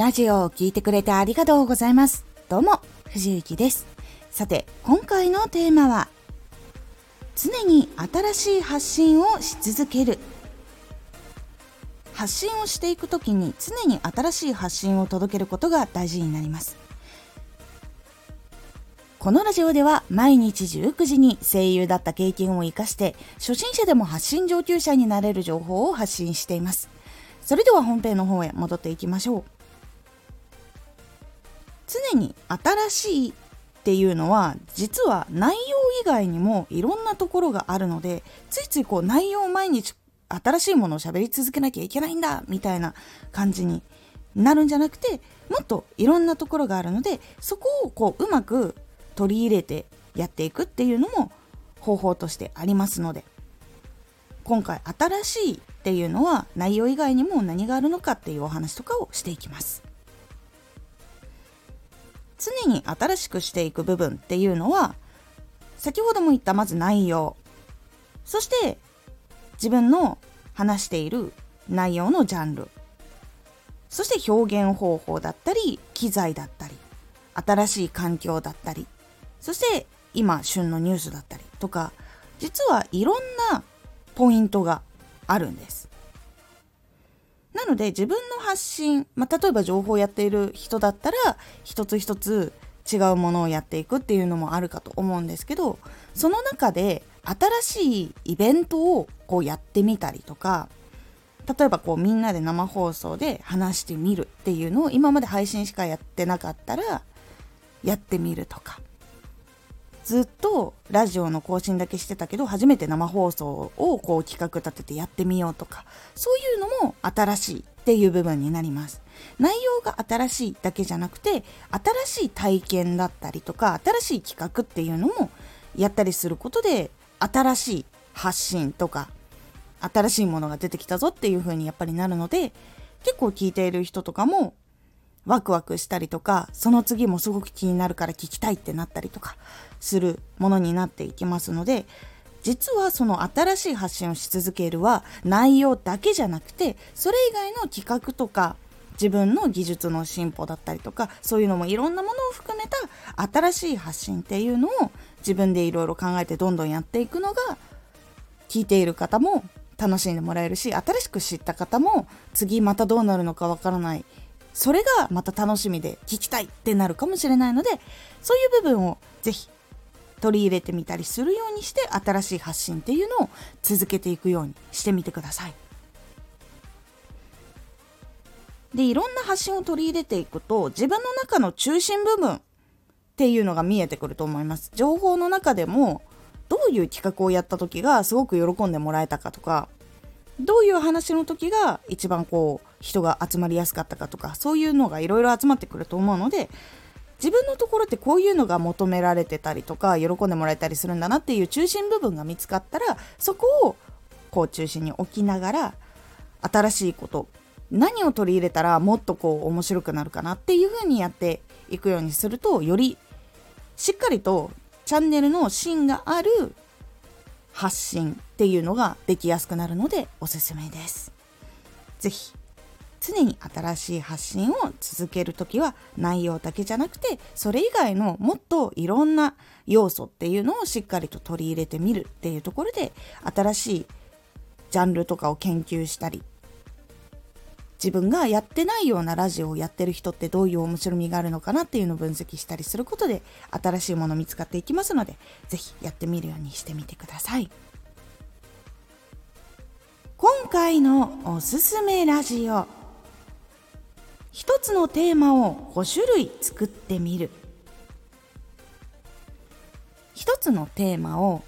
ラジオを聴いてくれてありがとうございます。どうも、藤幸です。さて、今回のテーマは、常に新しい発信をし続ける。発信をしていく時に常に新しい発信を届けることが大事になります。このラジオでは毎日19時に声優だった経験を活かして初心者でも発信上級者になれる情報を発信しています。それでは本編の方へ戻っていきましょう。常に新しいっていうのは実は内容以外にもいろんなところがあるのでついついこう内容を毎日新しいものを喋り続けなきゃいけないんだみたいな感じになるんじゃなくてもっといろんなところがあるのでそこをこううまく取り入れてやっていくっていうのも方法としてありますので今回新しいっていうのは内容以外にも何があるのかっていうお話とかをしていきます。常に新しくしていく部分っていうのは先ほども言ったまず内容。そして自分の話している内容のジャンル。そして表現方法だったり機材だったり新しい環境だったり。そして今旬のニュースだったりとか実はいろんなポイントがあるんです。なので自分の発信、まあ、例えば情報をやっている人だったら一つ一つ違うものをやっていくっていうのもあるかと思うんですけどその中で新しいイベントをこうやってみたりとか例えばこうみんなで生放送で話してみるっていうのを今まで配信しかやってなかったらやってみるとかずっとラジオの更新だけしてたけど初めて生放送をこう企画立ててやってみようとかそういうのも新しいっていう部分になります。内容が新しいだけじゃなくて新しい体験だったりとか新しい企画っていうのもやったりすることで新しい発信とか新しいものが出てきたぞっていう風にやっぱりなるので結構聞いている人とかもワクワクしたりとかその次もすごく気になるから聞きたいってなったりとかするものになっていきますので実はその新しい発信をし続けるは内容だけじゃなくてそれ以外の企画とか自分の技術の進歩だったりとかそういうのもいろんなものを含めた新しい発信っていうのを自分でいろいろ考えてどんどんやっていくのが聞いている方も楽しんでもらえるし新しく知った方も次またどうなるのかわからないそれがまた楽しみで聞きたいってなるかもしれないのでそういう部分をぜひ取り入れてみたりするようにして新しい発信っていうのを続けていくようにしてみてください。でいろんな発信を取り入れていくと自分の中の中心部分っていうのが見えてくると思います。情報の中でもどういう企画をやった時がすごく喜んでもらえたかとかどういう話の時が一番こう人が集まりやすかったかとかそういうのがいろいろ集まってくると思うので自分のところってこういうのが求められてたりとか喜んでもらえたりするんだなっていう中心部分が見つかったらそこをこう中心に置きながら新しいこと何を取り入れたらもっとこう面白くなるかなっていう風にやっていくようにするとよりしっかりとチャンネルの芯がある発信っていうのができやすくなるのでおすすめです。是非常に新しい発信を続ける時は内容だけじゃなくてそれ以外のもっといろんな要素っていうのをしっかりと取り入れてみるっていうところで新しいジャンルとかを研究したり自分がやってないようなラジオをやってる人ってどういう面白みがあるのかなっていうのを分析したりすることで新しいもの見つかっていきますので是非やってみるようにしてみてください。今回のおすすめラジオ。一つのテーマを5種類作ってみる。一つのテーマを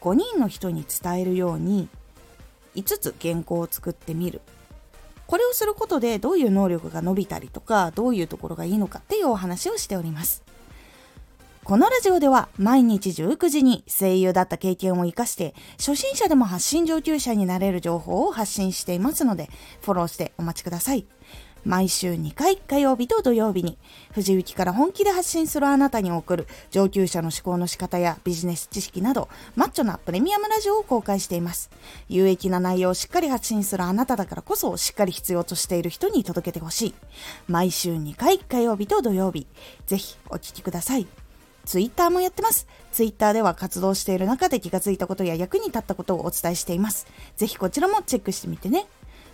5人の人に伝えるように5つ原稿を作ってみる。これをすることでどういう能力が伸びたりとかどういうところがいいのかっていうお話をしております。このラジオでは毎日19時に声優だった経験を活かして初心者でも発信上級者になれる情報を発信していますのでフォローしてお待ちください。毎週2回火曜日と土曜日に藤雪から本気で発信するあなたに送る上級者の思考の仕方やビジネス知識などマッチョなプレミアムラジオを公開しています有益な内容をしっかり発信するあなただからこそしっかり必要としている人に届けてほしい毎週2回火曜日と土曜日ぜひお聴きくださいツイッターもやってます。ツイッターでは活動している中で気がついたことや役に立ったことをお伝えしています。ぜひこちらもチェックしてみてね。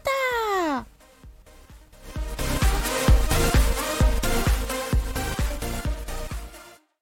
た